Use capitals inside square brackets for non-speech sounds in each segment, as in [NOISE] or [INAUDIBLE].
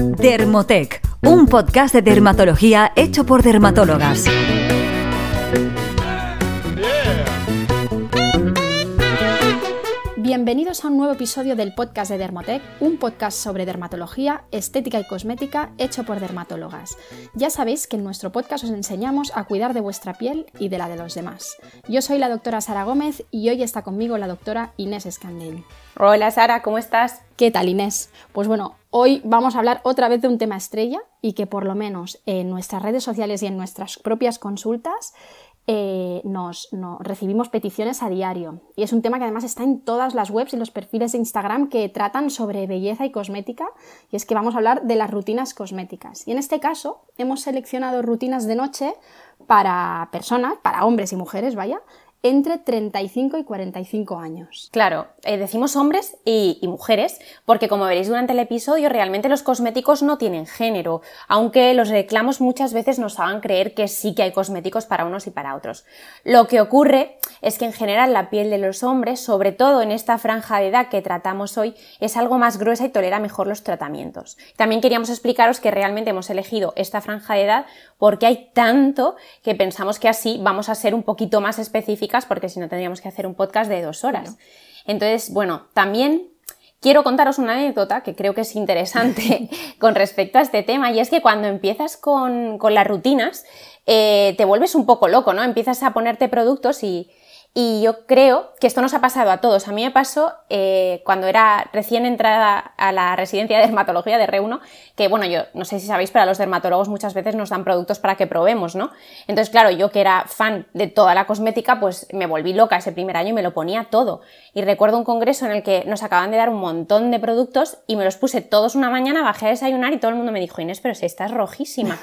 Dermotec, un podcast de dermatología hecho por dermatólogas. Bienvenidos a un nuevo episodio del podcast de Dermotec, un podcast sobre dermatología, estética y cosmética hecho por dermatólogas. Ya sabéis que en nuestro podcast os enseñamos a cuidar de vuestra piel y de la de los demás. Yo soy la doctora Sara Gómez y hoy está conmigo la doctora Inés Escandel. Hola Sara, ¿cómo estás? ¿Qué tal Inés? Pues bueno, hoy vamos a hablar otra vez de un tema estrella y que por lo menos en nuestras redes sociales y en nuestras propias consultas eh, nos, recibimos peticiones a diario. Y es un tema que además está en todas las webs y los perfiles de Instagram que tratan sobre belleza y cosmética. Y es que vamos a hablar de las rutinas cosméticas. Y en este caso hemos seleccionado rutinas de noche para personas, para hombres y mujeres, vaya, entre 35 y 45 años. Claro, eh, decimos hombres y, mujeres, porque como veréis durante el episodio, realmente los cosméticos no tienen género, aunque los reclamos muchas veces nos hagan creer que sí que hay cosméticos para unos y para otros. Lo que ocurre es que en general la piel de los hombres, sobre todo en esta franja de edad que tratamos hoy, es algo más gruesa y tolera mejor los tratamientos. También queríamos explicaros que realmente hemos elegido esta franja de edad porque hay tanto que pensamos que así vamos a ser un poquito más específicos porque si no tendríamos que hacer un podcast de dos horas. Entonces, bueno, también quiero contaros una anécdota que creo que es interesante [LAUGHS] con respecto a este tema y es que cuando empiezas con, las rutinas eh, te vuelves un poco loco, ¿no? Empiezas a ponerte productos y, y yo creo que esto nos ha pasado a todos. A mí me pasó eh, cuando era recién entrada a la residencia de dermatología de Reuno, que bueno, yo no sé si sabéis, pero los dermatólogos muchas veces nos dan productos para que probemos, ¿no? Entonces, claro, yo que era fan de toda la cosmética, pues me volví loca ese primer año y me lo ponía todo. Y recuerdo un congreso en el que nos acaban de dar un montón de productos y me los puse todos una mañana, bajé a desayunar y todo el mundo me dijo, Inés, pero si estás rojísima.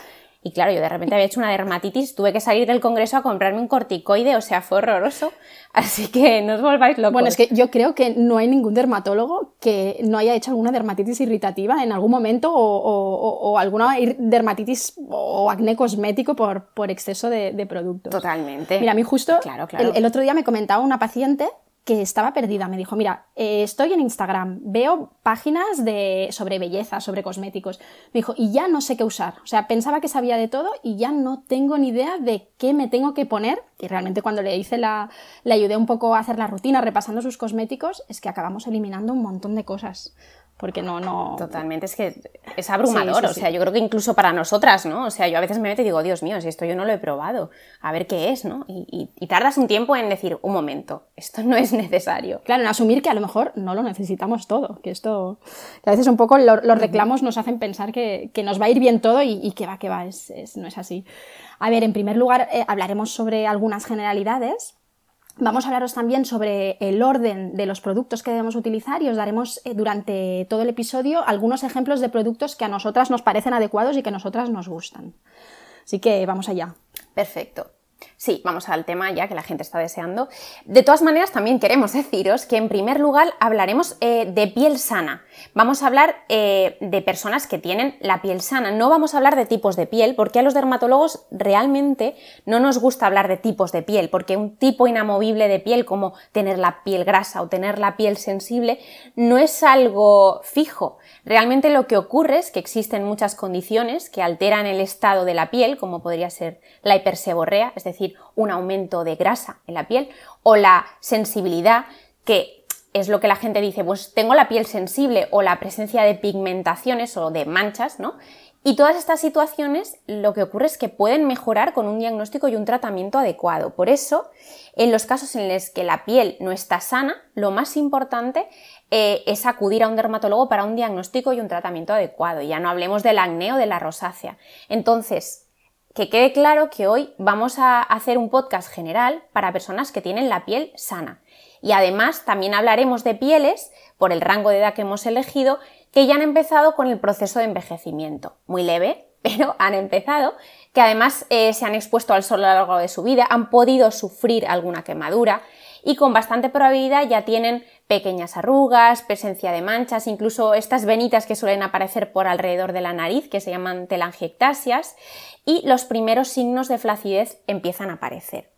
Y claro, yo de repente había hecho una dermatitis, tuve que salir del congreso a comprarme un corticoide, o sea, fue horroroso. Así que no os volváis locos. Bueno, es que yo creo que no hay ningún dermatólogo que no haya hecho alguna dermatitis irritativa en algún momento o, alguna dermatitis o acné cosmético por, por exceso de, de productos. Totalmente. Mira, a mí justo claro, claro. el otro día me comentaba una paciente que estaba perdida. Me dijo, mira, eh, estoy en Instagram, veo páginas de, sobre belleza, sobre cosméticos. Me dijo, y ya no sé qué usar. O sea, pensaba que sabía de todo y ya no tengo ni idea de qué me tengo que poner. Y realmente cuando le hice la, le ayudé un poco a hacer la rutina repasando sus cosméticos, es que acabamos eliminando un montón de cosas porque no, no... Totalmente, es que es abrumador, o sea, yo creo que incluso para nosotras, ¿no? O sea, yo a veces me meto y digo, Dios mío, si esto yo no lo he probado, a ver qué es, ¿no? Y, tardas un tiempo en decir, un momento, esto no es necesario. Claro, en asumir que a lo mejor no lo necesitamos todo, que esto, que a veces un poco los reclamos nos hacen pensar que, nos va a ir bien todo y, que va, que va, es, no es así. A ver, en primer lugar, eh, hablaremos sobre algunas generalidades, Vamos a hablaros también sobre el orden de los productos que debemos utilizar y os daremos eh, durante todo el episodio algunos ejemplos de productos que a nosotras nos parecen adecuados y que a nosotras nos gustan. Así que vamos allá. Perfecto. Sí, vamos al tema ya que la gente está deseando. De todas maneras, también queremos deciros que en primer lugar hablaremos eh, de piel sana. Vamos a hablar eh, de personas que tienen la piel sana. No vamos a hablar de tipos de piel, porque a los dermatólogos realmente no nos gusta hablar de tipos de piel, porque un tipo inamovible de piel, como tener la piel grasa o tener la piel sensible, no es algo fijo. Realmente lo que ocurre es que existen muchas condiciones que alteran el estado de la piel, como podría ser la hiperseborrea, es decir, un aumento de grasa en la piel, o la sensibilidad, que es lo que la gente dice, pues tengo la piel sensible, o la presencia de pigmentaciones o de manchas, ¿no? Y todas estas situaciones lo que ocurre es que pueden mejorar con un diagnóstico y un tratamiento adecuado. Por eso, en los casos en los que la piel no está sana, lo más importante eh, es acudir a un dermatólogo para un diagnóstico y un tratamiento adecuado. Ya no hablemos del acné o de la rosácea. Entonces, que quede claro que hoy vamos a hacer un podcast general para personas que tienen la piel sana. Y además también hablaremos de pieles, por el rango de edad que hemos elegido, que ya han empezado con el proceso de envejecimiento. Muy leve, [LAUGHS] pero han empezado, que además eh, se han expuesto al sol a lo largo de su vida, han podido sufrir alguna quemadura y con bastante probabilidad ya tienen pequeñas arrugas, presencia de manchas, incluso estas venitas que suelen aparecer por alrededor de la nariz, que se llaman telangiectasias, y los primeros signos de flacidez empiezan a aparecer.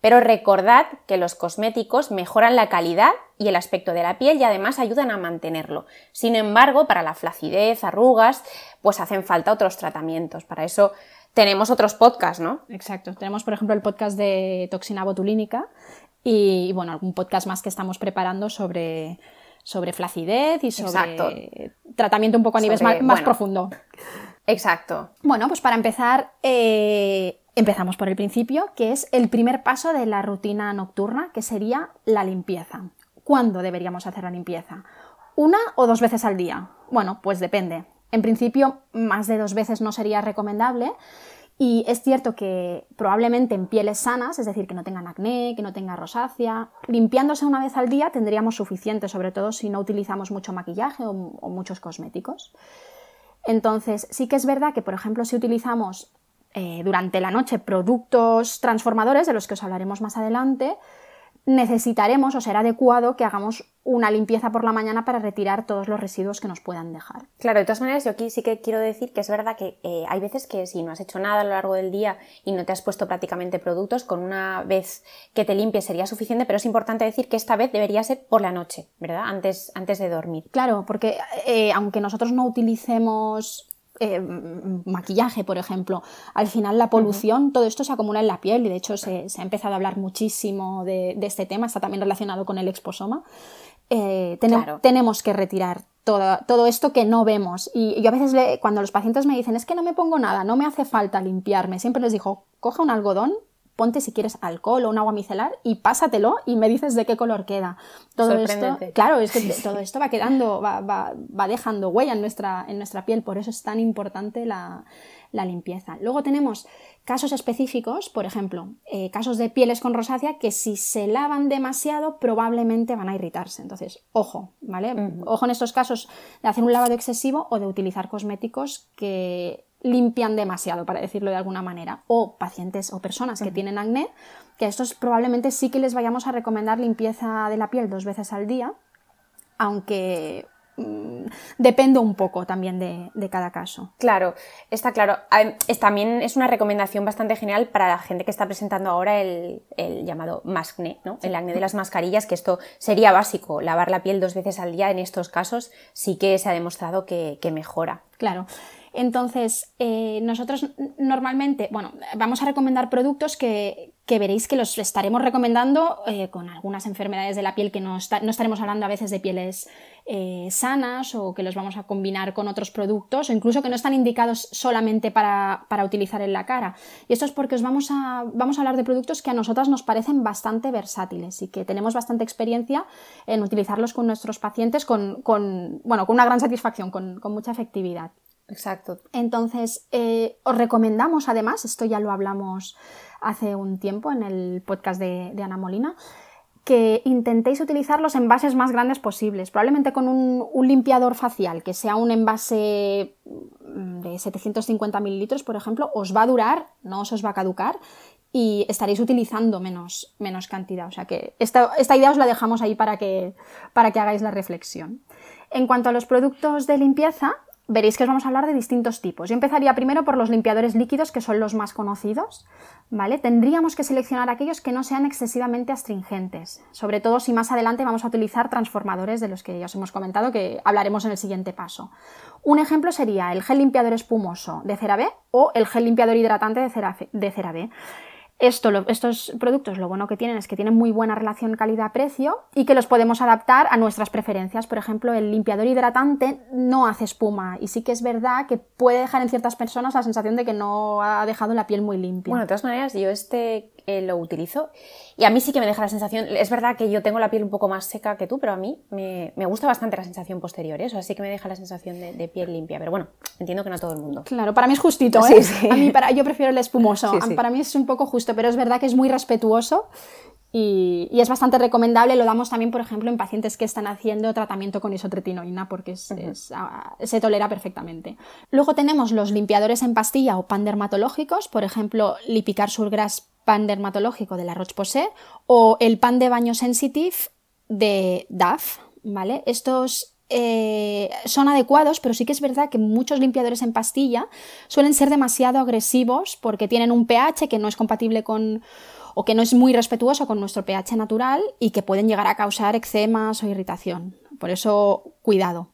Pero recordad que los cosméticos mejoran la calidad y el aspecto de la piel y además ayudan a mantenerlo. Sin embargo, para la flacidez, arrugas, pues hacen falta otros tratamientos. Para eso tenemos otros podcasts, ¿no? Exacto. Tenemos, por ejemplo, el podcast de toxina botulínica y, bueno, algún podcast más que estamos preparando sobre, sobre flacidez y sobre tratamiento un poco a nivel más, profundo. Exacto. Bueno, pues para empezar, eh, empezamos por el principio, que es el primer paso de la rutina nocturna, que sería la limpieza. ¿Cuándo deberíamos hacer la limpieza? ¿Una o dos veces al día? Bueno, pues depende. En principio, más de dos veces no sería recomendable. Y es cierto que probablemente en pieles sanas, es decir, que no tengan acné, que no tenga rosácea, limpiándose una vez al día tendríamos suficiente, sobre todo si no utilizamos mucho maquillaje o, muchos cosméticos. Entonces, sí que es verdad que, por ejemplo, si utilizamos eh, durante la noche productos transformadores, de los que os hablaremos más adelante, necesitaremos o será adecuado que hagamos una limpieza por la mañana para retirar todos los residuos que nos puedan dejar. Claro, de todas maneras, yo aquí sí que quiero decir que es verdad que eh, hay veces que si no has hecho nada a lo largo del día y no te has puesto prácticamente productos, con una vez que te limpies sería suficiente, pero es importante decir que esta vez debería ser por la noche, ¿verdad? Antes, antes de dormir. Claro, porque eh, aunque nosotros no utilicemos eh, maquillaje, por ejemplo. Al final la polución, todo esto se acumula en la piel y de hecho se, ha empezado a hablar muchísimo de, este tema, está también relacionado con el exposoma. Eh, tenemos que retirar todo, todo, esto que no vemos. Y yo a veces cuando los pacientes me dicen, es que no me pongo nada, no me hace falta limpiarme, siempre les digo, coja un algodón, ponte si quieres alcohol o un agua micelar y pásatelo y me dices de qué color queda. Todo esto, claro, es que [LAUGHS] todo esto va quedando, va, va, va, dejando huella en nuestra, en nuestra piel, por eso es tan importante la, la limpieza. Luego tenemos casos específicos, por ejemplo, eh, casos de pieles con rosácea que si se lavan demasiado probablemente van a irritarse. Entonces, ojo, ¿vale? Ojo en estos casos de hacer un lavado excesivo o de utilizar cosméticos que limpian demasiado, para decirlo de alguna manera, o pacientes o personas que tienen acné, que a estos probablemente sí que les vayamos a recomendar limpieza de la piel dos veces al día, aunque mm, depende un poco también de, cada caso. Claro, está claro. también es una recomendación bastante general para la gente que está presentando ahora el, llamado mascne, ¿no? el acné de las mascarillas, que esto sería básico. Lavar la piel dos veces al día en estos casos sí que se ha demostrado que, que mejora. Claro. Entonces, eh, nosotros normalmente, bueno, vamos a recomendar productos que, veréis que los estaremos recomendando eh, con algunas enfermedades de la piel que no, estaremos hablando a veces de pieles eh, sanas o que los vamos a combinar con otros productos o incluso que no están indicados solamente para, utilizar en la cara. Y esto es porque os vamos a, vamos a hablar de productos que a nosotras nos parecen bastante versátiles y que tenemos bastante experiencia en utilizarlos con nuestros pacientes con, bueno, con una gran satisfacción, con mucha efectividad. Exacto. Entonces, eh, os recomendamos además, esto ya lo hablamos hace un tiempo en el podcast de, Ana Molina, que intentéis utilizar los envases más grandes posibles, probablemente con un, limpiador facial, que sea un envase mm, de 750 mililitros, por ejemplo, os va a durar, no os, va a caducar y estaréis utilizando menos, menos cantidad. O sea que esta, esta, idea os la dejamos ahí para que, para que hagáis la reflexión. En cuanto a los productos de limpieza, veréis que os vamos a hablar de distintos tipos. Yo empezaría primero por los limpiadores líquidos, que son los más conocidos, ¿vale? Tendríamos que seleccionar aquellos que no sean excesivamente astringentes, sobre todo si más adelante vamos a utilizar transformadores de los que ya os hemos comentado, que hablaremos en el siguiente paso. Un ejemplo sería el gel limpiador espumoso de CeraVe o el gel limpiador hidratante de CeraVe. Estos productos lo bueno que tienen es que tienen muy buena relación calidad-precio y que los podemos adaptar a nuestras preferencias. Por ejemplo, el limpiador hidratante no hace espuma y sí que es verdad que puede dejar en ciertas personas la sensación de que no ha dejado la piel muy limpia. Bueno, de todas maneras, yo este eh, lo utilizo y a mí sí que me deja la sensación, es verdad que yo tengo la piel un poco más seca que tú, pero a mí me, gusta bastante la sensación posterior, ¿eh? o sea, sí que me deja la sensación de, piel limpia, pero bueno, entiendo que no todo el mundo. Claro, para mí es justito, ¿eh? A mí para, yo prefiero el espumoso, para mí es un poco justo, pero es verdad que es muy respetuoso y, es bastante recomendable, lo damos también, por ejemplo, en pacientes que están haciendo tratamiento con isotretinoína porque ah, se tolera perfectamente. Luego tenemos los limpiadores en pastilla o pan dermatológicos, por ejemplo, Lipicar Surgras pan dermatológico de la Roche-Posay o el pan de baño sensitive de DAF, ¿vale? Estos eh, son adecuados, pero sí que es verdad que muchos limpiadores en pastilla suelen ser demasiado agresivos porque tienen un pH que no es compatible con, o que no es muy respetuoso con nuestro pH natural y que pueden llegar a causar eczemas o irritación. Por eso, cuidado.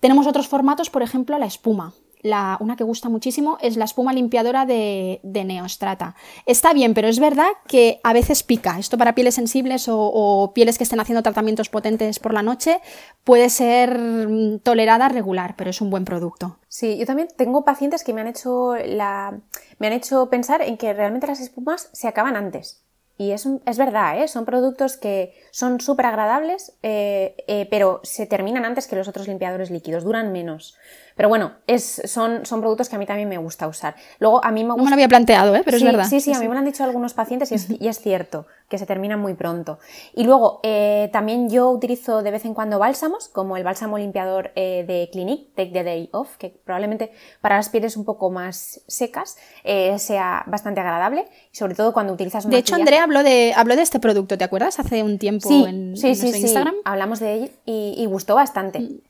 Tenemos otros formatos, por ejemplo, la espuma una que gusta muchísimo es la espuma limpiadora de, Neostrata. Está bien, pero es verdad que a veces pica. Esto para pieles sensibles o, pieles que estén haciendo tratamientos potentes por la noche puede ser mm, tolerada regular, pero es un buen producto. Sí, yo también tengo pacientes que me han hecho, la, me han hecho pensar en que realmente las espumas se acaban antes. Y es, es verdad, ¿eh? son productos que son súper agradables, eh, eh, pero se terminan antes que los otros limpiadores líquidos, duran menos. Pero bueno, es, son, son productos que a mí también me gusta usar. Luego, a mí me gusta... No me lo había planteado, ¿eh? pero es verdad. Sí, sí, a mí me lo han dicho algunos pacientes y es, y es cierto que se terminan muy pronto. Y luego, eh, también yo utilizo de vez en cuando bálsamos, como el bálsamo limpiador eh, de Clinique, Take the Day Off, que probablemente para las pieles un poco más secas eh, sea bastante agradable, sobre todo cuando utilizas De hecho, Andrea habló de, habló de este producto, ¿te acuerdas? Hace un tiempo en, sí, sí, Instagram. Hablamos de él y, gustó bastante. Mm,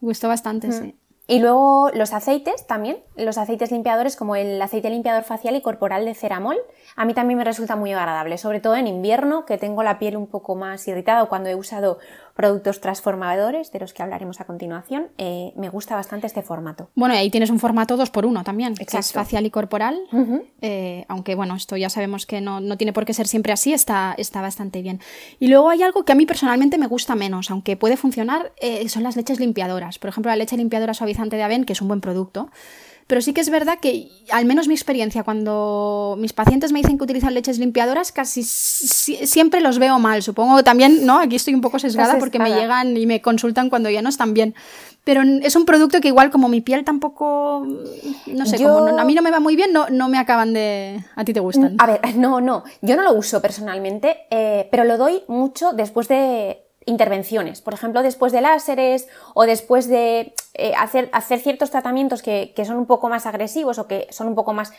gustó bastante, mm. sí. Y luego los aceites también, los aceites limpiadores como el aceite limpiador facial y corporal de ceramol, a mí también me resulta muy agradable, sobre todo en invierno que tengo la piel un poco más irritada o cuando he usado productos transformadores, de los que hablaremos a continuación, eh, me gusta bastante este formato. Bueno, y ahí tienes un formato 2x1 también, que es facial y corporal, eh, aunque bueno, esto ya sabemos que no, tiene por qué ser siempre así, está, está bastante bien. Y luego hay algo que a mí personalmente me gusta menos, aunque puede funcionar, eh, son las leches limpiadoras. Por ejemplo, la leche limpiadora suavizante de Aven, que es un buen producto, pero sí que es verdad que, al menos mi experiencia, cuando mis pacientes me dicen que utilizan leches limpiadoras, casi siempre los veo mal. Supongo que también, ¿no? Aquí estoy un poco sesgada porque me llegan y me consultan cuando ya no están bien. Pero es un producto que igual como mi piel tampoco, no sé, como a mí no me va muy bien, no, no me acaban de... A ti te gustan. A ver, [LAUGHS] no, no, yo no lo uso personalmente, eh, pero lo doy mucho después de intervenciones, por ejemplo, después de láseres o después de eh, hacer, hacer, ciertos tratamientos que, que, son un poco más agresivos o que son un poco más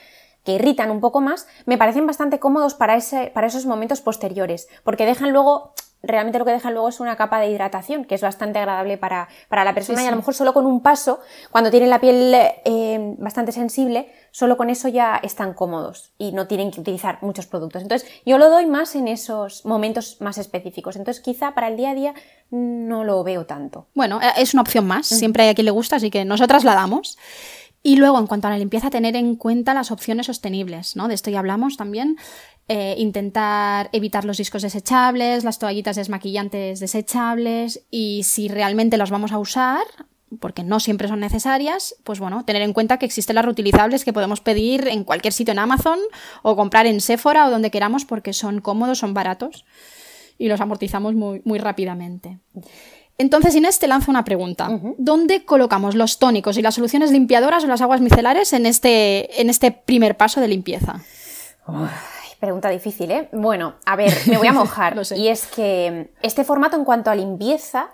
que irritan un poco más, me parecen bastante cómodos para, ese, para esos momentos posteriores, porque dejan luego realmente lo que dejan luego es una capa de hidratación, que es bastante agradable para, para la persona y a lo mejor solo con un paso, cuando tienen la piel eh, bastante sensible, solo con eso ya están cómodos y no tienen que utilizar muchos productos. Entonces yo lo doy más en esos momentos más específicos. Entonces quizá para el día a día no lo veo tanto. Bueno, eh, es una opción más, siempre hay a quien le gusta, así que nosotras la damos. Y luego, en cuanto a la limpieza, tener en cuenta las opciones sostenibles, ¿no? De esto ya hablamos también. Eh, intentar evitar los discos desechables, las toallitas desmaquillantes desechables y si realmente las vamos a usar, porque no siempre son necesarias, pues bueno, tener en cuenta que existen las reutilizables que podemos pedir en cualquier sitio en Amazon o comprar en Sephora o donde queramos porque son cómodos, son baratos y los amortizamos muy, muy rápidamente. Entonces, Inés, te lanzo una pregunta. ¿Dónde colocamos los tónicos y las soluciones limpiadoras o las aguas micelares en este, en este primer paso de limpieza? Pregunta difícil, ¿eh? Bueno, a ver, me voy a mojar. [LAUGHS] y es que este formato en cuanto a limpieza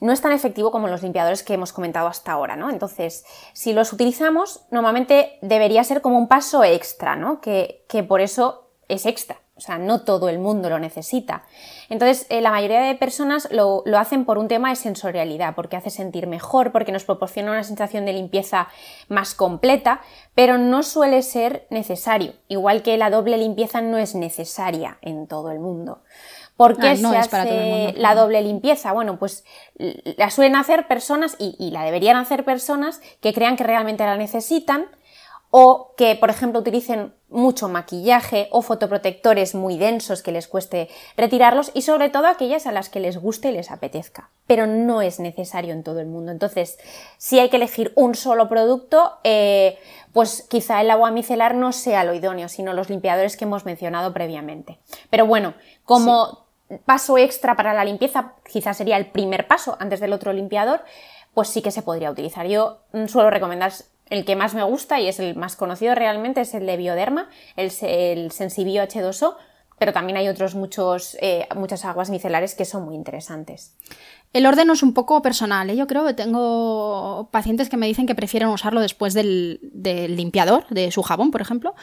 no es tan efectivo como los limpiadores que hemos comentado hasta ahora, ¿no? Entonces, si los utilizamos, normalmente debería ser como un paso extra, ¿no? Que, que por eso es extra. O sea, no todo el mundo lo necesita. Entonces, eh, la mayoría de personas lo, hacen por un tema de sensorialidad, porque hace sentir mejor, porque nos proporciona una sensación de limpieza más completa, pero no suele ser necesario. Igual que la doble limpieza no es necesaria en todo el mundo. ¿Por qué ah, se hace la doble limpieza? Bueno, pues la suelen hacer personas, y la deberían hacer personas, que crean que realmente la necesitan, o que, por ejemplo, utilicen mucho maquillaje o fotoprotectores muy densos que les cueste retirarlos y sobre todo aquellas a las que les guste y les apetezca. Pero no es necesario en todo el mundo. Entonces, si hay que elegir un solo producto, eh, pues quizá el agua micelar no sea lo idóneo, sino los limpiadores que hemos mencionado previamente. Pero bueno, como paso extra para la limpieza, quizá sería el primer paso antes del otro limpiador, pues sí que se podría utilizar. Yo mm, suelo recomendar el que más me gusta y es el más conocido realmente es el de Bioderma, el, el Sensibio H2O, pero también hay otros muchos, eh, muchas aguas micelares que son muy interesantes. El orden es un poco personal, ¿eh? yo creo que tengo pacientes que me dicen que prefieren usarlo después del, limpiador, de su jabón, por ejemplo.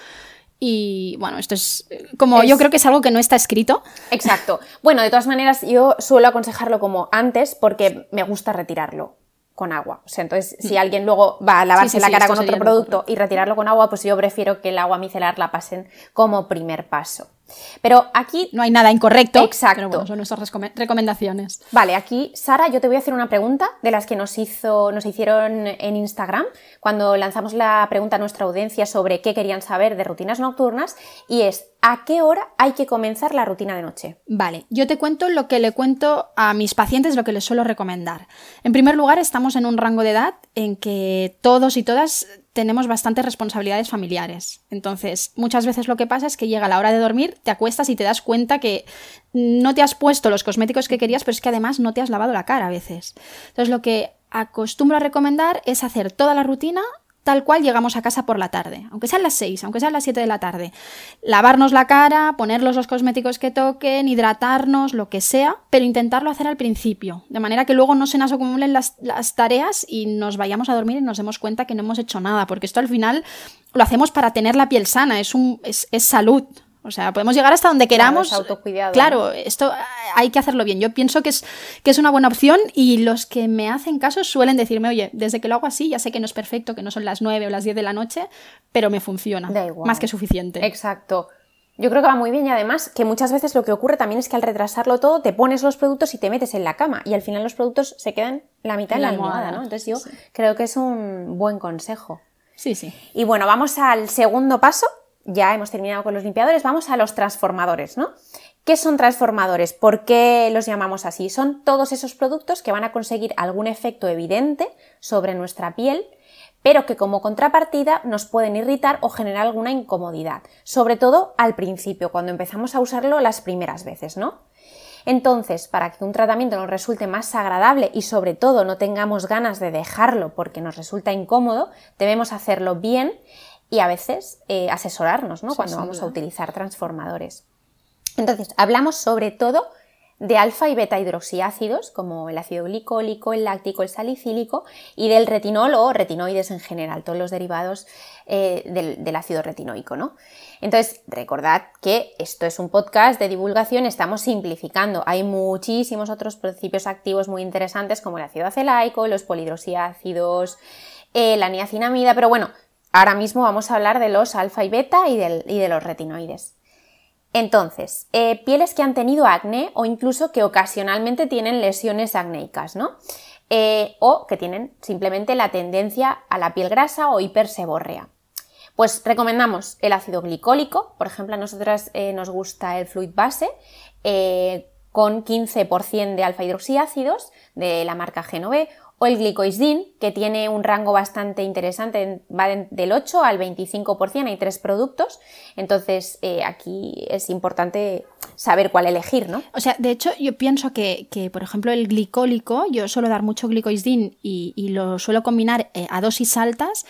Y bueno, esto es como yo creo que es algo que no está escrito. Exacto. Bueno, de todas maneras, yo suelo aconsejarlo como antes porque me gusta retirarlo con agua. O sea, entonces, si mm. alguien luego va a lavarse la cara con otro producto y retirarlo con agua, pues yo prefiero que el agua micelar la pasen como primer paso. Pero aquí... No hay nada incorrecto. Exacto. Pero bueno, son nuestras recomendaciones. Vale, aquí, Sara, yo te voy a hacer una pregunta de las que nos, hizo, nos hicieron en Instagram cuando lanzamos la pregunta a nuestra audiencia sobre qué querían saber de rutinas nocturnas y es, ¿a qué hora hay que comenzar la rutina de noche? Vale, yo te cuento lo que le cuento a mis pacientes, lo que les suelo recomendar. En primer lugar, estamos en un rango de edad en que todos y todas tenemos bastantes responsabilidades familiares. Entonces, muchas veces lo que pasa es que llega la hora de dormir, te acuestas y te das cuenta que no te has puesto los cosméticos que querías, pero es que además no te has lavado la cara a veces. Entonces, lo que acostumbro a recomendar es hacer toda la rutina tal cual llegamos a casa por la tarde, aunque sean las 6, aunque sean las 7 de la tarde. Lavarnos la cara, ponerlos los cosméticos que toquen, hidratarnos, lo que sea, pero intentarlo hacer al principio, de manera que luego no se nos acumulen las, tareas y nos vayamos a dormir y nos demos cuenta que no hemos hecho nada, porque esto al final lo hacemos para tener la piel sana, es, un, es salud, o sea, podemos llegar hasta donde queramos. Claro, autocuidado, claro esto hay que hacerlo bien. Yo pienso que es, que es una buena opción y los que me hacen caso suelen decirme, oye, desde que lo hago así, ya sé que no es perfecto, que no son las 9 o las 10 de la noche, pero me funciona. Da igual. Más que suficiente. Exacto. Yo creo que va muy bien y además que muchas veces lo que ocurre también es que al retrasarlo todo te pones los productos y te metes en la cama y al final los productos se quedan la mitad en la, almohada, ¿no? Entonces yo Sí. creo que es un buen consejo. Sí, sí. Y bueno, vamos al segundo paso. Ya hemos terminado con los limpiadores, vamos a los transformadores, ¿no? ¿Qué son transformadores? ¿Por qué los llamamos así? Son todos esos productos que van a conseguir algún efecto evidente sobre nuestra piel, pero que como contrapartida nos pueden irritar o generar alguna incomodidad, sobre todo al principio, cuando empezamos a usarlo las primeras veces, ¿no? Entonces, para que un tratamiento nos resulte más agradable y sobre todo no tengamos ganas de dejarlo porque nos resulta incómodo, debemos hacerlo bien y a veces eh, asesorarnos ¿no? Cuando vamos a utilizar transformadores. Entonces, hablamos sobre todo de alfa y beta hidroxiácidos, como el ácido glicólico, el láctico, el salicílico, y del retinol o retinoides en general, todos los derivados eh, del, del ácido retinoico, ¿no? Entonces, recordad que esto es un podcast de divulgación, estamos simplificando. Hay muchísimos otros principios activos muy interesantes, como el ácido acelaico, los polihidroxiácidos, eh, la niacinamida, pero bueno, ahora mismo vamos a hablar de los alfa y beta y, de los retinoides. Entonces, eh, pieles que han tenido acné o incluso que ocasionalmente tienen lesiones acnéicas, ¿no? Eh, o que tienen simplemente la tendencia a la piel grasa o hipersebórrea. Pues recomendamos el ácido glicólico, por ejemplo, a nosotras eh, nos gusta el fluid base con 15% de alfa hidroxiácidos de la marca Genove o el glicoisdin, que tiene un rango bastante interesante, va de- del 8 al 25%, hay tres productos, entonces eh, aquí es importante saber cuál elegir, ¿no? O sea, de hecho, yo pienso que, que, por ejemplo, el glicólico, yo suelo dar mucho glicoisdin y, y lo suelo combinar eh, a dosis altas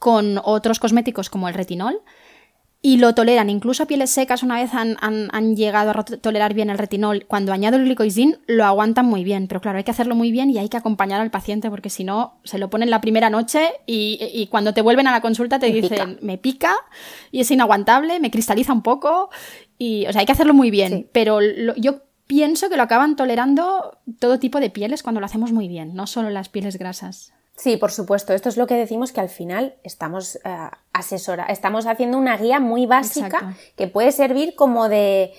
con otros cosméticos como el retinol y lo toleran. Incluso pieles secas una vez han, han- han llegado a tolerar bien el retinol. Cuando añado el glicoisdin lo aguantan muy bien, pero claro, hay que hacerlo muy bien y hay que acompañar al paciente porque si no, se lo ponen la primera noche y, y cuando te vuelven a la consulta te Me dicen, pica. me pica y es inaguantable, me cristaliza un poco y, o sea, hay que hacerlo muy bien, Sí. pero lo- yo pienso que lo acaban tolerando todo tipo de pieles cuando lo hacemos muy bien, no solo las pieles grasas. Sí, por supuesto. Esto es lo que decimos que al final estamos eh, asesora, estamos haciendo una guía muy básica Exacto. que puede servir como de,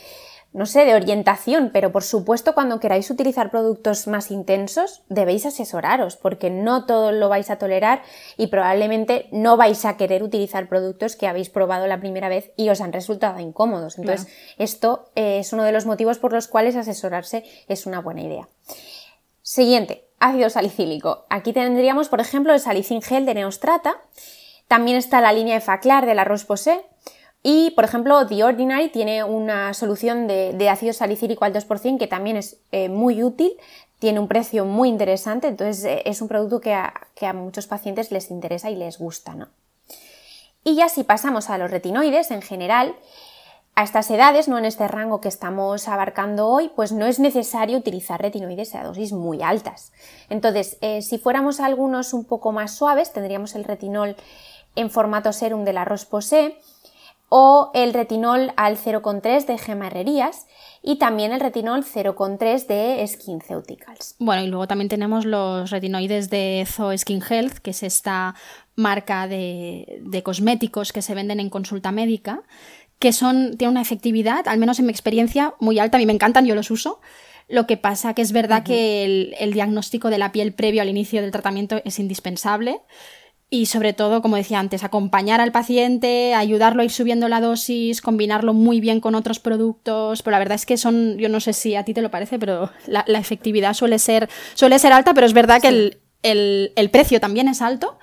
no sé, de orientación, pero por supuesto cuando queráis utilizar productos más intensos debéis asesoraros porque no todo lo vais a tolerar y probablemente no vais a querer utilizar productos que habéis probado la primera vez y os han resultado incómodos. Entonces, esto eh, es uno de los motivos por los cuales asesorarse es una buena idea. Siguiente, ácido salicílico. Aquí tendríamos, por ejemplo, el salicin gel de Neostrata. También está la línea Efaclar de la Roche-Posay. Y, por ejemplo, The Ordinary tiene una solución de, de ácido salicílico al 2% que también es eh, muy útil. Tiene un precio muy interesante, entonces eh, es un producto que a, que a muchos pacientes les interesa y les gusta, ¿no? Y ya si pasamos a los retinoides en general, a estas edades, no en este rango que estamos abarcando hoy, pues no es necesario utilizar retinoides a dosis muy altas. Entonces, eh, si fuéramos algunos un poco más suaves, tendríamos el retinol en formato serum de la Roche-Posay o el retinol al 0,3 de Gema Herrerías y también el retinol 0,3 de SkinCeuticals. Bueno, y luego también tenemos los retinoides de Zoe Skin Health, que es esta marca de cosméticos que se venden en consulta médica, que son, tienen una efectividad, al menos en mi experiencia, muy alta. A mí me encantan, yo los uso. Lo que pasa que es verdad que el, el, diagnóstico de la piel previo al inicio del tratamiento es indispensable. Y sobre todo, como decía antes, acompañar al paciente, ayudarlo a ir subiendo la dosis, combinarlo muy bien con otros productos. Pero la verdad es que son, yo no sé si a ti te lo parece, pero la, la efectividad suele ser, suele ser alta, pero es verdad sí. que el, el, el, precio también es alto.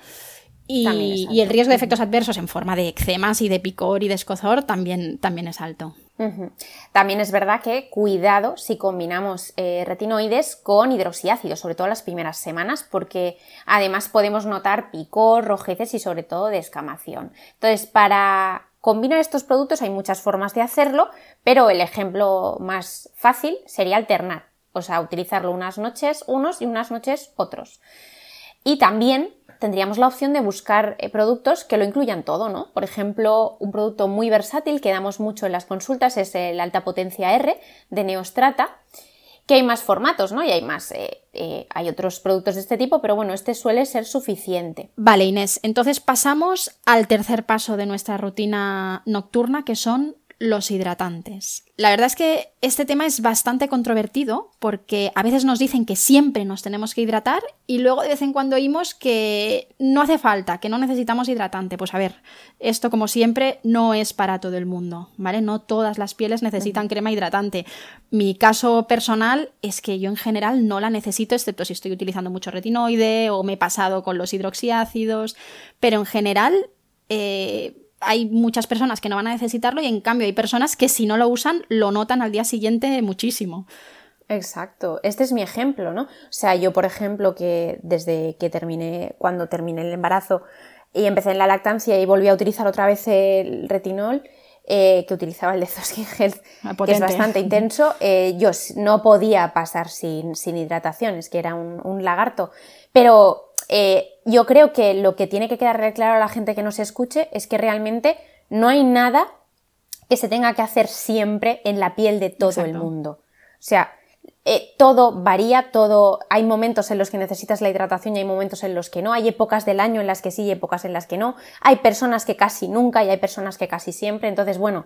Y, y, el riesgo de efectos adversos en forma de eczemas y de picor y de escozor también, también es alto. Uh -huh. También es verdad que cuidado si combinamos eh, retinoides con hidroxiácido, sobre todo las primeras semanas, porque además podemos notar picor, rojeces y sobre todo descamación. Entonces, para combinar estos productos hay muchas formas de hacerlo, pero el ejemplo más fácil sería alternar, o sea, utilizarlo unas noches unos y unas noches otros. Y también tendríamos la opción de buscar eh, productos que lo incluyan todo, ¿no? Por ejemplo, un producto muy versátil que damos mucho en las consultas es el alta potencia R de Neostrata, que hay más formatos, ¿no? Y hay más, eh, eh, hay otros productos de este tipo, pero bueno, este suele ser suficiente. Vale, Inés, entonces pasamos al tercer paso de nuestra rutina nocturna, que son los hidratantes. La verdad es que este tema es bastante controvertido porque a veces nos dicen que siempre nos tenemos que hidratar y luego de vez en cuando oímos que no hace falta, que no necesitamos hidratante. Pues a ver, esto como siempre no es para todo el mundo, ¿vale? No todas las pieles necesitan crema hidratante. Mi caso personal es que yo en general no la necesito excepto si estoy utilizando mucho retinoide o me he pasado con los hidroxiácidos, pero en general... Eh, hay muchas personas que no van a necesitarlo y en cambio hay personas que si no lo usan lo notan al día siguiente muchísimo. Exacto, este es mi ejemplo, ¿no? O sea, yo, por ejemplo, que desde que terminé, cuando terminé el embarazo y empecé en la lactancia y volví a utilizar otra vez el retinol, eh, que utilizaba el de [LAUGHS] Skin Health, que es bastante intenso, eh, yo no podía pasar sin, sin hidrataciones, que era un, un lagarto. Pero eh, yo creo que lo que tiene que quedar claro a la gente que nos escuche es que realmente no hay nada que se tenga que hacer siempre en la piel de todo Exacto. el mundo. O sea, eh, todo varía, todo. Hay momentos en los que necesitas la hidratación y hay momentos en los que no. Hay épocas del año en las que sí y épocas en las que no. Hay personas que casi nunca y hay personas que casi siempre. Entonces, bueno,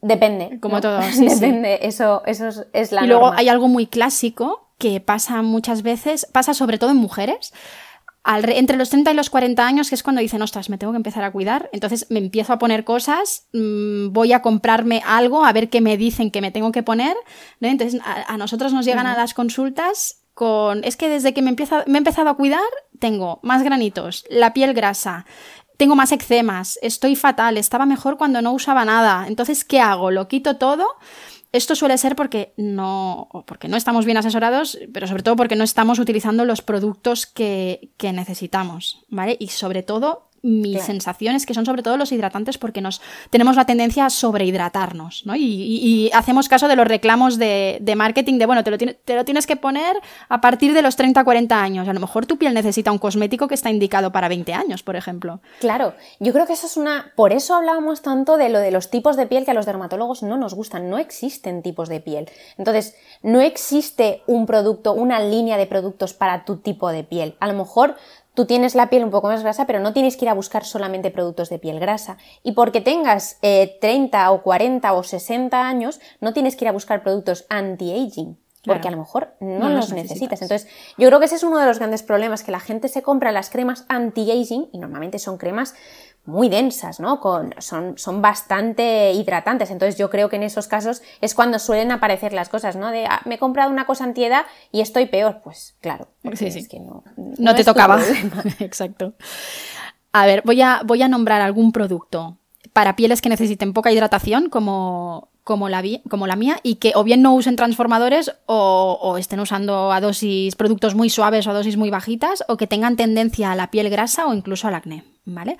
depende. Como ¿no? todo. [LAUGHS] Sí, depende. Sí. Eso, eso es la. Y luego hay algo muy clásico que pasa muchas veces, pasa sobre todo en mujeres. Al, entre los 30 y los 40 años, que es cuando dicen, ostras, me tengo que empezar a cuidar, entonces me empiezo a poner cosas, mmm, voy a comprarme algo, a ver qué me dicen que me tengo que poner, ¿no? Entonces a, a, nosotros nos llegan uh -huh. a las consultas con, es que desde que me, empieza, me he empezado a cuidar, tengo más granitos, la piel grasa, tengo más eczemas, estoy fatal, estaba mejor cuando no usaba nada, entonces, ¿qué hago? ¿Lo quito todo? Esto suele ser porque no, porque no estamos bien asesorados, pero sobre todo porque no estamos utilizando los productos que, que necesitamos, ¿vale? Y sobre todo mi claro. sensación es que son sobre todo los hidratantes porque nos tenemos la tendencia a sobrehidratarnos, ¿no? Y, y, y hacemos caso de los reclamos de, de marketing de, bueno, te lo, te lo, tienes que poner a partir de los 30, 40 años. A lo mejor tu piel necesita un cosmético que está indicado para 20 años, por ejemplo. Claro, yo creo que eso es una... Por eso hablábamos tanto de lo de los tipos de piel que a los dermatólogos no nos gustan. No existen tipos de piel. Entonces, no existe un producto, una línea de productos para tu tipo de piel. A lo mejor tú tienes la piel un poco más grasa, pero no tienes que ir a buscar solamente productos de piel grasa. Y porque tengas eh, 30 o 40 o 60 años, no tienes que ir a buscar productos anti-aging. Porque claro. a lo mejor no, no los necesitas. necesitas. Entonces, yo creo que ese es uno de los grandes problemas, que la gente se compra las cremas anti-aging, y normalmente son cremas muy densas, ¿no? Con, son, son bastante hidratantes. Entonces yo creo que en esos casos es cuando suelen aparecer las cosas, ¿no? De ah, me he comprado una cosa antiedad y estoy peor. Pues claro, sí, sí. es que no. No, no te tocaba. [LAUGHS] Exacto. A ver, voy a, voy a nombrar algún producto para pieles que necesiten poca hidratación, como, como la, mía, y que o bien no usen transformadores o, estén usando a dosis productos muy suaves o a dosis muy bajitas, o que tengan tendencia a la piel grasa o incluso al acné. ¿Vale?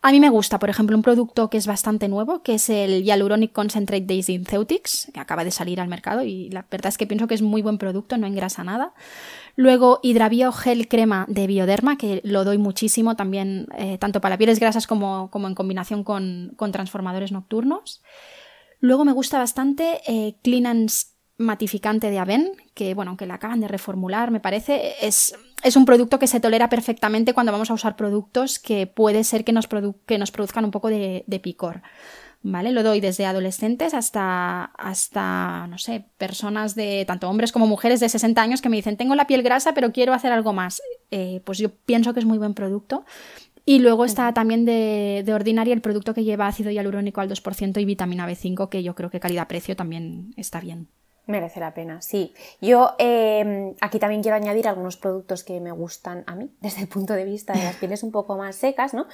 A mí me gusta, por ejemplo, un producto que es bastante nuevo, que es el Hyaluronic Concentrate Day Syntheutics, que acaba de salir al mercado y la verdad es que pienso que es muy buen producto, no engrasa nada. Luego, Hidravio Gel Crema de Bioderma, que lo doy muchísimo también, eh, tanto para pieles grasas como, como en combinación con, con, transformadores nocturnos. Luego me gusta bastante eh, Cleanance matificante de Aven, que bueno, que la acaban de reformular, me parece, es, es, un producto que se tolera perfectamente cuando vamos a usar productos que puede ser que nos, produ que nos produzcan un poco de, de picor. ¿vale? Lo doy desde adolescentes hasta, hasta, no sé, personas de, tanto hombres como mujeres de 60 años que me dicen, tengo la piel grasa, pero quiero hacer algo más. Eh, pues yo pienso que es muy buen producto. Y luego está también de, de Ordinary el producto que lleva ácido hialurónico al 2% y vitamina B5, que yo creo que calidad-precio también está bien. Merece la pena, sí. Yo em, aquí también quiero añadir algunos productos que me gustan a mí [LAUGHS] desde el punto de vista de las [LAUGHS] pieles un poco más secas, ¿no?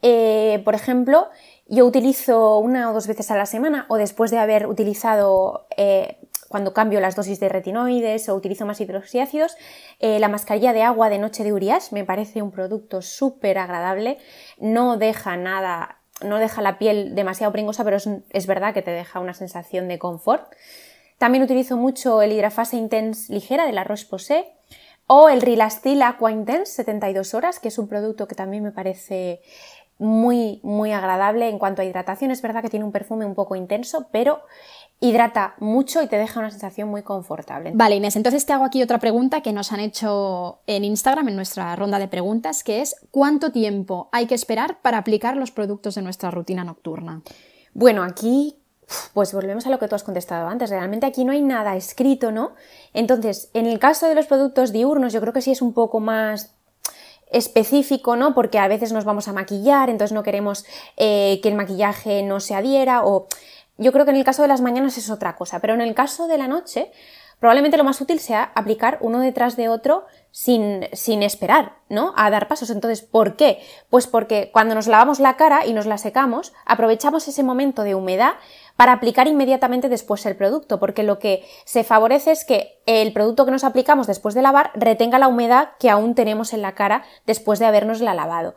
Eh, por ejemplo, yo utilizo una o dos veces a la semana o después de haber utilizado eh, cuando cambio las dosis de retinoides o utilizo más hidroxiácidos, eh, la mascarilla de agua de noche de Urias me parece un producto súper agradable, no deja nada, no deja la piel demasiado pringosa, pero es, es verdad que te deja una sensación de confort. También utilizo mucho el Hidrafase Intense ligera de la Roche-Posay o el Rilastil Aqua Intense 72 horas, que es un producto que también me parece muy, muy agradable en cuanto a hidratación. Es verdad que tiene un perfume un poco intenso, pero hidrata mucho y te deja una sensación muy confortable. Vale, Inés, entonces te hago aquí otra pregunta que nos han hecho en Instagram, en nuestra ronda de preguntas, que es ¿cuánto tiempo hay que esperar para aplicar los productos de nuestra rutina nocturna? Bueno, aquí pues volvemos a lo que tú has contestado antes. Realmente aquí no hay nada escrito, ¿no? Entonces, en el caso de los productos diurnos, yo creo que sí es un poco más específico, ¿no? Porque a veces nos vamos a maquillar, entonces no queremos eh, que el maquillaje no se adhiera o... Yo creo que en el caso de las mañanas es otra cosa, pero en el caso de la noche, probablemente lo más útil sea aplicar uno detrás de otro sin, sin esperar, ¿no? A dar pasos. Entonces, ¿por qué? Pues porque cuando nos lavamos la cara y nos la secamos, aprovechamos ese momento de humedad para aplicar inmediatamente después el producto, porque lo que se favorece es que el producto que nos aplicamos después de lavar retenga la humedad que aún tenemos en la cara después de habernos la lavado.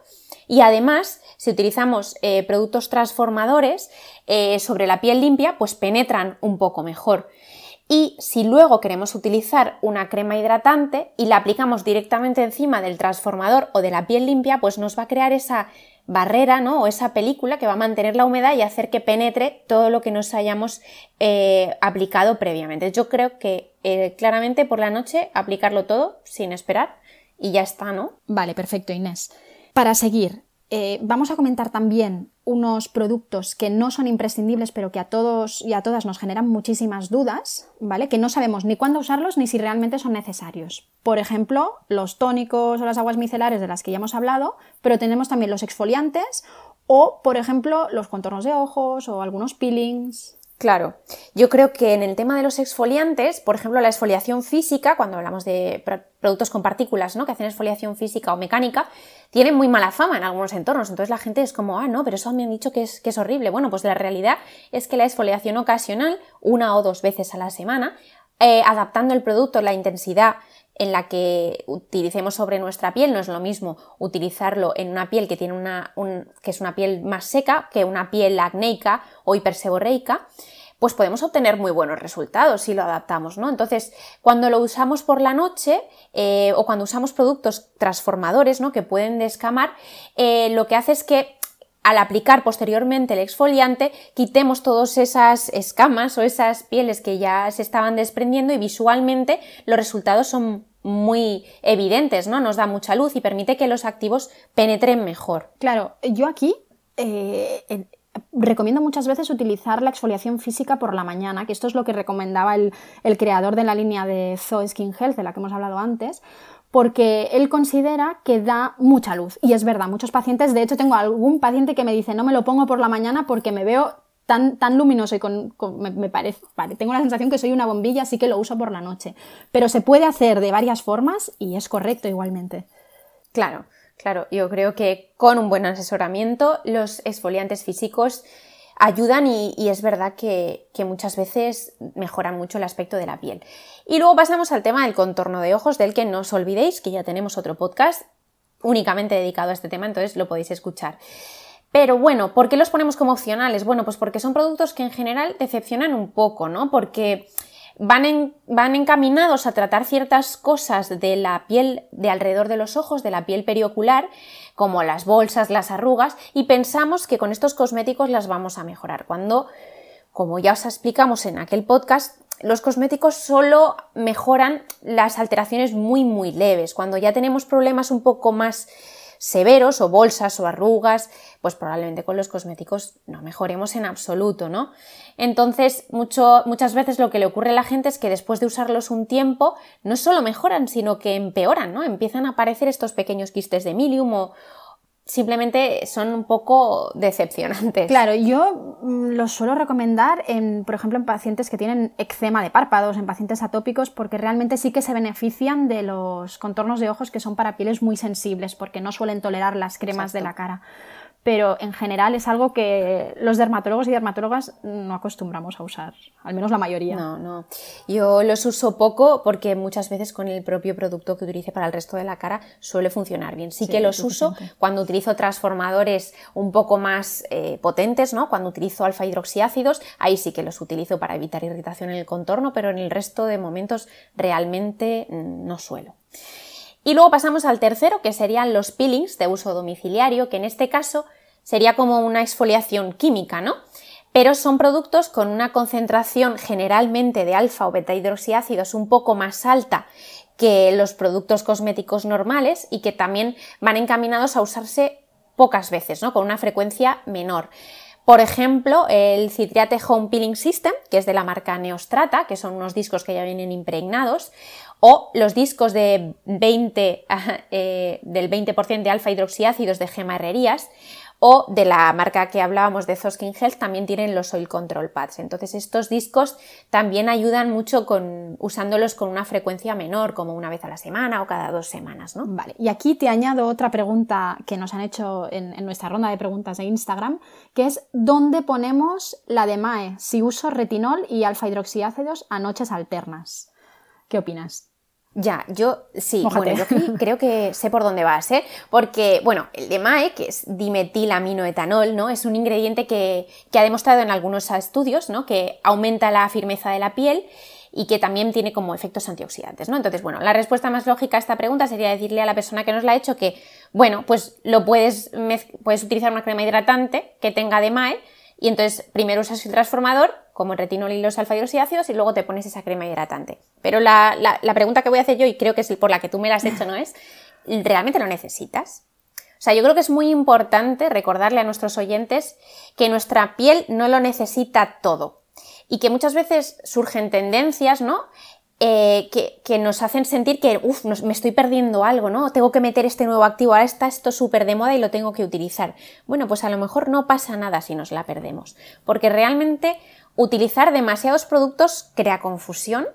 Y además, si utilizamos eh, productos transformadores eh, sobre la piel limpia, pues penetran un poco mejor. Y si luego queremos utilizar una crema hidratante y la aplicamos directamente encima del transformador o de la piel limpia, pues nos va a crear esa barrera, ¿no? O esa película que va a mantener la humedad y hacer que penetre todo lo que nos hayamos eh, aplicado previamente. Yo creo que claramente por la noche aplicarlo todo sin esperar y ya está, ¿no? Vale, perfecto, Inés. Para seguir, eh, vamos a comentar también unos productos que no son imprescindibles, pero que a todos y a todas nos generan muchísimas dudas, ¿vale? Que no sabemos ni cuándo usarlos ni si realmente son necesarios. Por ejemplo, los tónicos o las aguas micelares de las que ya hemos hablado, pero tenemos también los exfoliantes o, por ejemplo, los contornos de ojos o algunos peelings. Claro, yo creo que en el tema de los exfoliantes, por ejemplo, la exfoliación física, cuando hablamos de productos con partículas, ¿no? Que hacen exfoliación física o mecánica, tienen muy mala fama en algunos entornos. Entonces la gente es como, ah, no, pero eso me han dicho que es, que es horrible. Bueno, pues la realidad es que la exfoliación ocasional, una o dos veces a la semana, eh, adaptando el producto, la intensidad en la que utilicemos sobre nuestra piel, no es lo mismo utilizarlo en una piel que tiene una, que es una piel más seca que una piel acnéica o hiperseborreica, pues podemos obtener muy buenos resultados si lo adaptamos, ¿no? Entonces, cuando lo usamos por la noche eh, o cuando usamos productos transformadores, ¿no? Que pueden descamar, eh, lo que hace es que al aplicar posteriormente el exfoliante, quitemos todas esas escamas o esas pieles que ya se estaban desprendiendo y visualmente los resultados son muy evidentes, ¿no? Nos da mucha luz y permite que los activos penetren mejor. Claro, yo aquí eh, recomiendo muchas veces utilizar la exfoliación física por la mañana, que esto es lo que recomendaba el, creador de la línea de Zoe Skin Health, de la que hemos hablado antes, porque él considera que da mucha luz. Y es verdad, muchos pacientes, de hecho tengo algún paciente que me dice, no me lo pongo por la mañana porque me veo tan, tan luminoso y con, me, parece, tengo la sensación que soy una bombilla, así que lo uso por la noche. Pero se puede hacer de varias formas y es correcto igualmente. Claro, claro, yo creo que con un buen asesoramiento los exfoliantes físicos ayudan y, es verdad que, muchas veces mejoran mucho el aspecto de la piel. Y luego pasamos al tema del contorno de ojos, del que no os olvidéis que ya tenemos otro podcast únicamente dedicado a este tema, entonces lo podéis escuchar. Pero bueno, ¿por qué los ponemos como opcionales? Bueno, pues porque son productos que en general decepcionan un poco, ¿no? Porque van, van, encaminados a tratar ciertas cosas de la piel de alrededor de los ojos, de la piel periocular, como las bolsas, las arrugas, y pensamos que con estos cosméticos las vamos a mejorar. Cuando, como ya os explicamos en aquel podcast, los cosméticos solo mejoran las alteraciones muy muy leves. Cuando ya tenemos problemas un poco más severos o bolsas o arrugas, pues probablemente con los cosméticos no mejoremos en absoluto, ¿no? Entonces, mucho, muchas veces lo que le ocurre a la gente es que después de usarlos un tiempo, no solo mejoran, sino que empeoran, ¿no? Empiezan a aparecer estos pequeños quistes de milium o, simplemente son un poco decepcionantes. Claro, yo mm, los suelo recomendar, en, por ejemplo, en pacientes que tienen eczema de párpados, en pacientes atópicos, porque realmente sí que se benefician de los contornos de ojos que son para pieles muy sensibles, porque no suelen tolerar las cremas de la cara pero en general es algo que los dermatólogos y dermatólogas no acostumbramos a usar, al menos la mayoría. No, no. Yo los uso poco porque muchas veces con el propio producto que utilice para el resto de la cara suele funcionar bien. Sí, que los uso cuando utilizo transformadores un poco más eh, potentes, ¿no? Cuando utilizo alfa hidroxiácidos, ahí sí que los utilizo para evitar irritación en el contorno, pero en el resto de momentos realmente mm, no suelo. Y luego pasamos al tercero, que serían los peelings de uso domiciliario, que en este caso sería como una exfoliación química, ¿no? Pero son productos con una concentración generalmente de alfa o beta hidroxiácidos un poco más alta que los productos cosméticos normales y que también van encaminados a usarse pocas veces, ¿no? Con una frecuencia menor. Por ejemplo, el Citriate Home Peeling System, que es de la marca Neostrata, que son unos discos que ya vienen impregnados, o los discos de 20, [LAUGHS] eh, del 20% de alfa hidroxiácidos de Gema Herrerías, o de la marca que hablábamos de Zoskin Health también tienen los Oil Control Pads. Entonces estos discos también ayudan mucho con, usándolos con una frecuencia menor, como una vez a la semana o cada dos semanas, ¿no? Vale, y aquí te añado otra pregunta que nos han hecho en, en nuestra ronda de preguntas de Instagram, que es ¿dónde ponemos la de MAE si uso retinol y alfa hidroxiácidos a noches alternas? ¿Qué opinas? Ya, yo sí, bueno, yo [LAUGHS] creo que sé por dónde vas, ¿eh? Porque, bueno, el de MAE, que es dimetilaminoetanol, ¿no? Es un ingrediente que, que ha demostrado en algunos estudios, ¿no? Que aumenta la firmeza de la piel y que también tiene como efectos antioxidantes, ¿no? Entonces, bueno, la respuesta más lógica a esta pregunta sería decirle a la persona que nos la ha hecho que, bueno, pues lo puedes, puedes utilizar una crema hidratante que tenga de MAE y entonces primero usas el transformador, como retinol y los alfa hidroxiácidos, y luego te pones esa crema hidratante. Pero la, la, pregunta que voy a hacer yo, y creo que es por la que tú me la has hecho, ¿no es? ¿Realmente lo necesitas? O sea, yo creo que es muy importante recordarle a nuestros oyentes que nuestra piel no lo necesita todo. Y que muchas veces surgen tendencias, ¿no? Eh, que, nos hacen sentir que, uff, me estoy perdiendo algo, ¿no? Tengo que meter este nuevo activo, ahora está esto súper de moda y lo tengo que utilizar. Bueno, pues a lo mejor no pasa nada si nos la perdemos, porque realmente utilizar demasiados productos crea confusión,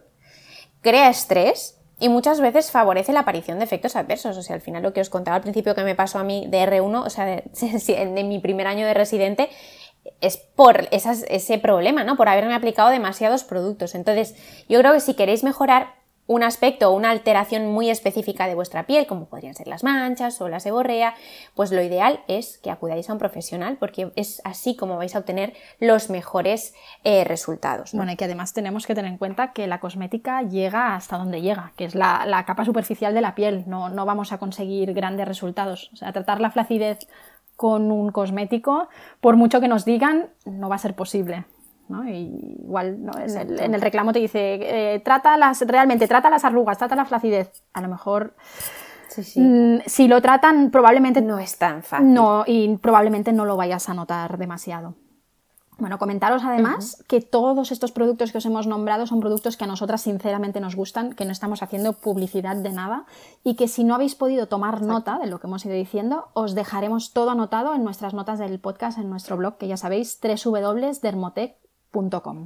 crea estrés y muchas veces favorece la aparición de efectos adversos. O sea, al final lo que os contaba al principio que me pasó a mí de R1, o sea, [LAUGHS] de mi primer año de residente, es por ese problema, ¿no? Por haberme aplicado demasiados productos. Entonces, yo creo que si queréis mejorar un aspecto o una alteración muy específica de vuestra piel, como podrían ser las manchas o la seborrea, pues lo ideal es que acudáis a un profesional porque es así como vais a obtener los mejores eh, resultados. Bueno, y que además tenemos que tener en cuenta que la cosmética llega hasta donde llega, que es la, capa superficial de la piel, no, no vamos a conseguir grandes resultados. O sea, tratar la flacidez con un cosmético, por mucho que nos digan, no va a ser posible. ¿No? igual en, el, reclamo te dice, eh, trata las, realmente trata las arrugas, trata la flacidez. A lo mejor mm, si lo tratan probablemente no es tan fácil. No, y probablemente no lo vayas a notar demasiado. Bueno, comentaros además que todos estos productos que os hemos nombrado son productos que a nosotras sinceramente nos gustan, que no estamos haciendo publicidad de nada y que si no habéis podido tomar nota de lo que hemos ido diciendo, os dejaremos todo anotado en nuestras notas del podcast, en nuestro blog, que ya sabéis,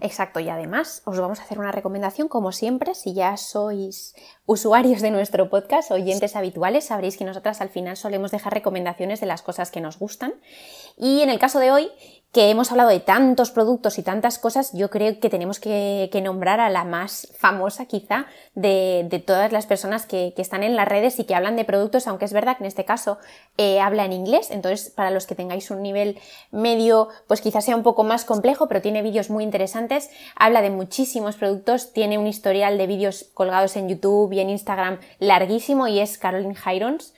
Exacto, y además os vamos a hacer una recomendación, como siempre, si ya sois usuarios de nuestro podcast, oyentes habituales, sabréis que nosotras al final solemos dejar recomendaciones de las cosas que nos gustan. Y en el caso de hoy, que hemos hablado de tantos productos y tantas cosas, yo creo que tenemos que, nombrar a la más famosa quizá de, todas las personas que, están en las redes y que hablan de productos, aunque es verdad que en este caso eh, habla en inglés, entonces para los que tengáis un nivel medio, pues quizás sea un poco más complejo, pero tiene vídeos muy interesantes, habla de muchísimos productos, tiene un historial de vídeos colgados en YouTube y en Instagram larguísimo y es Caroline Hirons,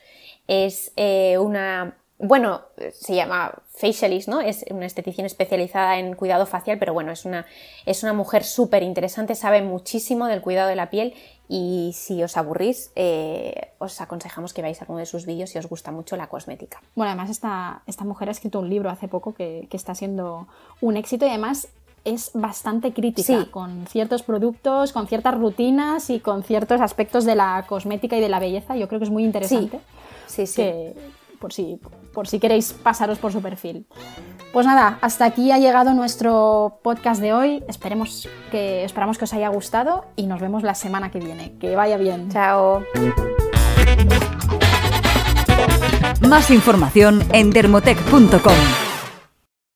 es eh, una bueno, se llama facialist, ¿no? Es una estetición especializada en cuidado facial, pero bueno, es una, es una mujer súper interesante, sabe muchísimo del cuidado de la piel y si os aburrís, eh, os aconsejamos que veáis alguno de sus vídeos si os gusta mucho la cosmética. Bueno, además esta, esta mujer ha escrito un libro hace poco que, que está siendo un éxito y además es bastante crítica con ciertos productos, con ciertas rutinas y con ciertos aspectos de la cosmética y de la belleza. Yo creo que es muy interesante. Sí, sí. Por, si, por si queréis pasaros por su perfil. Pues nada, hasta aquí ha llegado nuestro podcast de hoy. Esperemos que, esperamos que os haya gustado y nos vemos la semana que viene. Que vaya bien. Chao. Más información en dermotec.com.